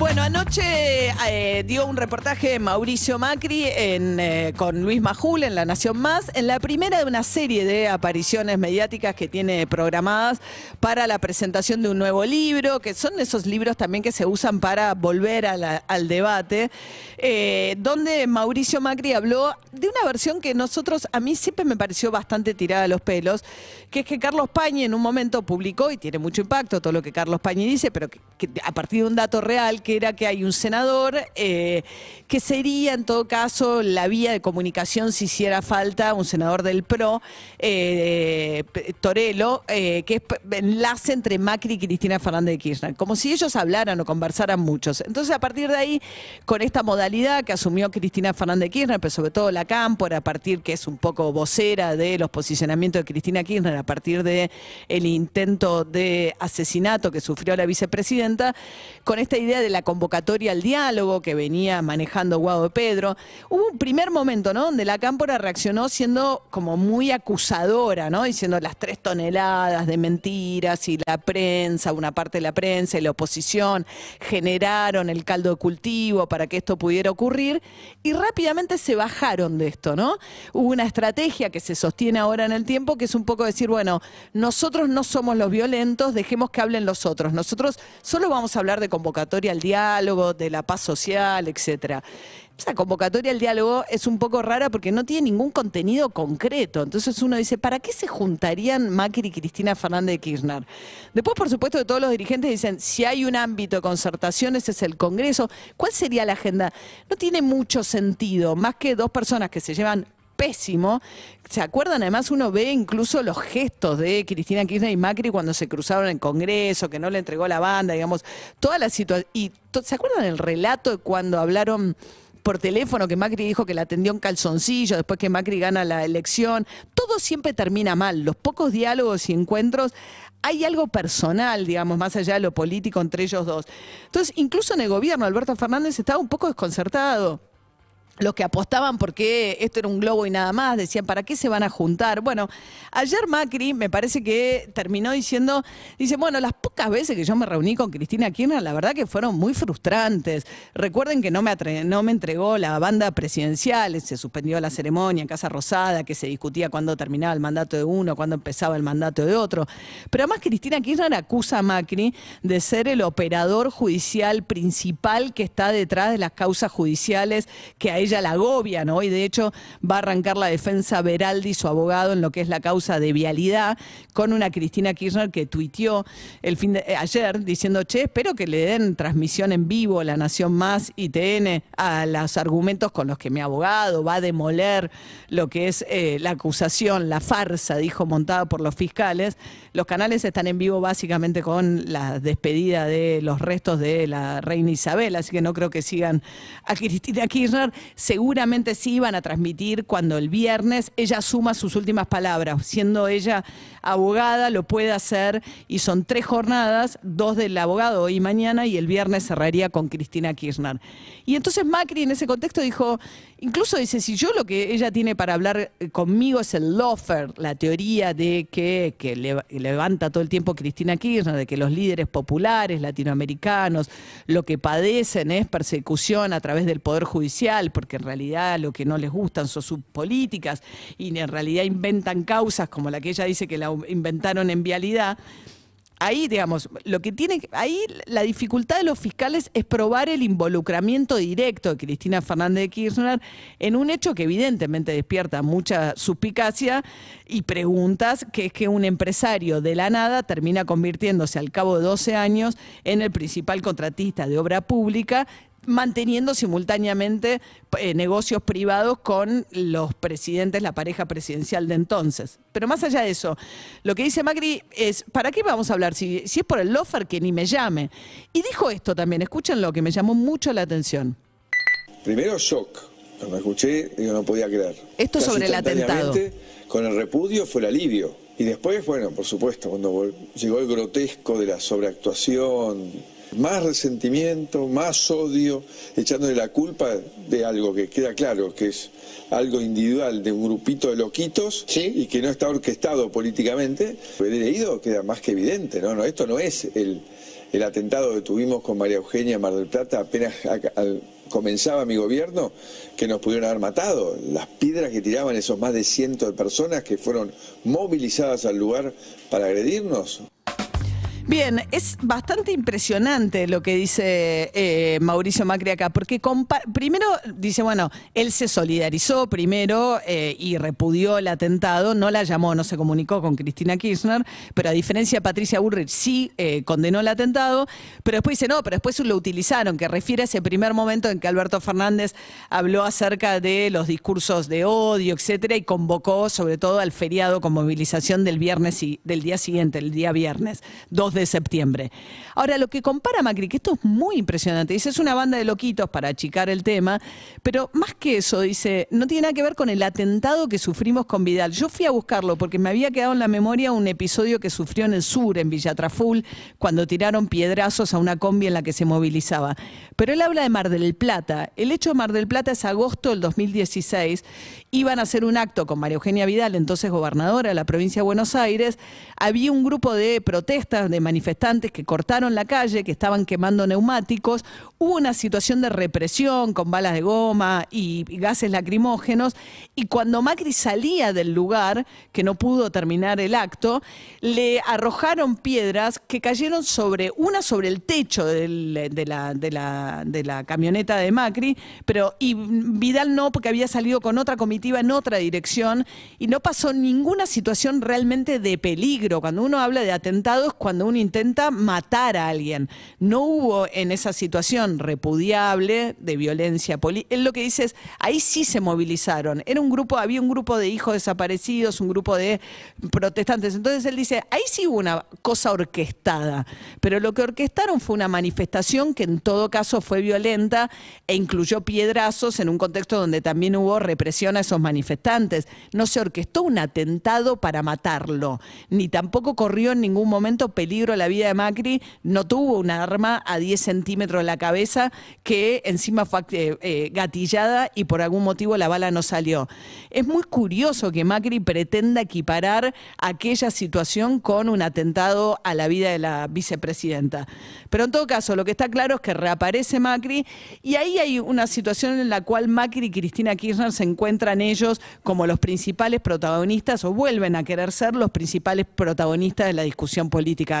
Bueno, anoche eh, dio un reportaje Mauricio Macri eh, con Luis Majul en La Nación Más, en la primera de una serie de apariciones mediáticas que tiene programadas para la presentación de un nuevo libro, que son esos libros también que se usan para volver al debate, eh, donde Mauricio Macri habló de una versión que nosotros, a mí siempre me pareció bastante tirada a los pelos, que es que Carlos Pañi en un momento publicó, y tiene mucho impacto todo lo que Carlos Pañi dice, pero a partir de un dato real, que era que hay un senador eh, que sería en todo caso la vía de comunicación si hiciera falta, un senador del PRO, eh, Torello, eh, que es enlace entre Macri y Cristina Fernández de Kirchner, como si ellos hablaran o conversaran muchos. Entonces a partir de ahí, con esta modalidad que asumió Cristina Fernández de Kirchner, pero sobre todo la Cámpora, a partir que es un poco vocera de los posicionamientos de Cristina Kirchner, a partir de intento de asesinato que sufrió la vicepresidenta, con esta idea de la convocatoria al diálogo que venía manejando Guado de Pedro, hubo un primer momento, ¿no? Donde la Cámpora reaccionó siendo como muy acusadora, ¿no? Diciendo las tres toneladas de mentiras y la prensa, una parte de la prensa y la oposición generaron el caldo de cultivo para que esto pudiera ocurrir y rápidamente se bajaron de esto, ¿no? Hubo una estrategia que se sostiene ahora en el tiempo que es un poco decir, bueno, nosotros no somos los violentos, dejemos que hablen los otros. Nosotros solo vamos a hablar de convocatoria al diálogo, de la paz social, etcétera. Esa convocatoria al diálogo es un poco rara porque no tiene ningún contenido concreto. Entonces uno dice, ¿para qué se juntarían Macri y Cristina Fernández de Kirchner? Después, por supuesto, de todos los dirigentes dicen, si hay un ámbito de concertación, ese es el Congreso. ¿Cuál sería la agenda? No tiene mucho sentido, más que dos personas que se llevan pésimo. ¿Se acuerdan? Además, uno ve incluso los gestos de Cristina Kirchner y Macri cuando se cruzaron en Congreso, que no le entregó la banda, digamos, toda la situación. Y ¿se acuerdan el relato de cuando hablaron por teléfono que Macri dijo que la atendió en calzoncillo, después que Macri gana la elección? Todo siempre termina mal. Los pocos diálogos y encuentros hay algo personal, digamos, más allá de lo político entre ellos dos. Entonces, incluso en el gobierno, Alberto Fernández estaba un poco desconcertado los que apostaban porque esto era un globo y nada más, decían, ¿para qué se van a juntar? Bueno, ayer Macri me parece que terminó diciendo, dice, bueno, las pocas veces que yo me reuní con Cristina Kirchner, la verdad que fueron muy frustrantes. Recuerden que no me, no me entregó la banda presidencial, se suspendió la ceremonia en Casa Rosada, que se discutía cuándo terminaba el mandato de uno, cuándo empezaba el mandato de otro. Pero además Cristina Kirchner acusa a Macri de ser el operador judicial principal que está detrás de las causas judiciales que a ella la agobian, ¿no? Y de hecho va a arrancar la defensa Beraldi, su abogado, en lo que es la causa de vialidad, con una Cristina Kirchner que tuiteó el fin de, eh, ayer diciendo, che, espero que le den transmisión en vivo La Nación Más y TN a los argumentos con los que mi abogado va a demoler lo que es eh, la acusación, la farsa, dijo, montada por los fiscales. Los canales están en vivo básicamente con la despedida de los restos de la reina Isabel, así que no creo que sigan a Cristina Kirchner. Seguramente sí van a transmitir cuando el viernes ella suma sus últimas palabras. Siendo ella abogada, lo puede hacer y son tres jornadas, dos del abogado hoy y mañana y el viernes cerraría con Cristina Kirchner. Y entonces Macri en ese contexto dijo, incluso dice, si yo lo que ella tiene para hablar eh, conmigo es el lofer, la teoría de que, que le- levanta todo el tiempo Cristina Kirchner, de que los líderes populares latinoamericanos lo que padecen es persecución a través del Poder Judicial, porque en realidad lo que no les gustan son sus políticas y en realidad inventan causas como la que ella dice que la inventaron en vialidad. Ahí, digamos, lo que tiene, ahí la dificultad de los fiscales es probar el involucramiento directo de Cristina Fernández de Kirchner en un hecho que evidentemente despierta mucha suspicacia y preguntas, que es que un empresario de la nada termina convirtiéndose al cabo de 12 años en el principal contratista de obra pública manteniendo simultáneamente eh, negocios privados con los presidentes, la pareja presidencial de entonces. Pero más allá de eso, lo que dice Macri es, ¿para qué vamos a hablar? Si, si es por el lofer, que ni me llame. Y dijo esto también, escúchenlo, que me llamó mucho la atención. Primero shock. Cuando escuché, digo, no podía creer. Esto Casi sobre el atentado. Con el repudio fue el alivio. Y después, bueno, por supuesto, cuando llegó el grotesco de la sobreactuación, más resentimiento, más odio, echándole la culpa de algo que queda claro, que es algo individual de un grupito de loquitos y que no está orquestado políticamente. He leído, queda más que evidente, ¿no? no esto no es el, el atentado que tuvimos con María Eugenia Mar del Plata apenas comenzaba mi gobierno, que nos pudieron haber matado. Las piedras que tiraban esos más de cientos de personas que fueron movilizadas al lugar para agredirnos. Bien, es bastante impresionante lo que dice eh, Mauricio Macri acá, porque primero dice, bueno, él se solidarizó primero eh, y repudió el atentado, no la llamó, no se comunicó con Cristina Kirchner, pero a diferencia de Patricia Burrich sí eh, condenó el atentado, pero después dice, no, pero después lo utilizaron, que refiere a ese primer momento en que Alberto Fernández habló acerca de los discursos de odio, etcétera, y convocó sobre todo al feriado con movilización del viernes y del día siguiente, el día viernes, 2 de de septiembre. Ahora, lo que compara Macri, que esto es muy impresionante, dice, es una banda de loquitos para achicar el tema, pero más que eso, dice, no tiene nada que ver con el atentado que sufrimos con Vidal. Yo fui a buscarlo porque me había quedado en la memoria un episodio que sufrió en el sur, en Villatraful, cuando tiraron piedrazos a una combi en la que se movilizaba. Pero él habla de Mar del Plata. El hecho de Mar del Plata es agosto del 2016. Iban a hacer un acto con María Eugenia Vidal, entonces gobernadora de la provincia de Buenos Aires. Había un grupo de protestas de manifestantes que cortaron la calle, que estaban quemando neumáticos. Hubo una situación de represión con balas de goma y, gases lacrimógenos. Y cuando Macri salía del lugar, que no pudo terminar el acto, le arrojaron piedras que cayeron sobre una sobre el techo de, la, de, la, camioneta de Macri, pero y Vidal no, porque había salido con otra comitiva en otra dirección y no pasó ninguna situación realmente de peligro. Cuando uno habla de atentados, cuando uno intenta matar a alguien. No hubo en esa situación repudiable de violencia política. Él lo que dice es, ahí sí se movilizaron. Era un grupo, había un grupo de hijos desaparecidos, un grupo de protestantes. Entonces él dice, ahí sí hubo una cosa orquestada. Pero lo que orquestaron fue una manifestación que en todo caso fue violenta e incluyó piedrazos en un contexto donde también hubo represión a esos manifestantes. No se orquestó un atentado para matarlo, ni tampoco corrió en ningún momento peligro la vida de Macri, no tuvo un arma a 10 centímetros de la cabeza que encima fue eh, eh, gatillada y por algún motivo la bala no salió. Es muy curioso que Macri pretenda equiparar aquella situación con un atentado a la vida de la vicepresidenta. Pero en todo caso, lo que está claro es que reaparece Macri y ahí hay una situación en la cual Macri y Cristina Kirchner se encuentran ellos como los principales protagonistas o vuelven a querer ser los principales protagonistas de la discusión política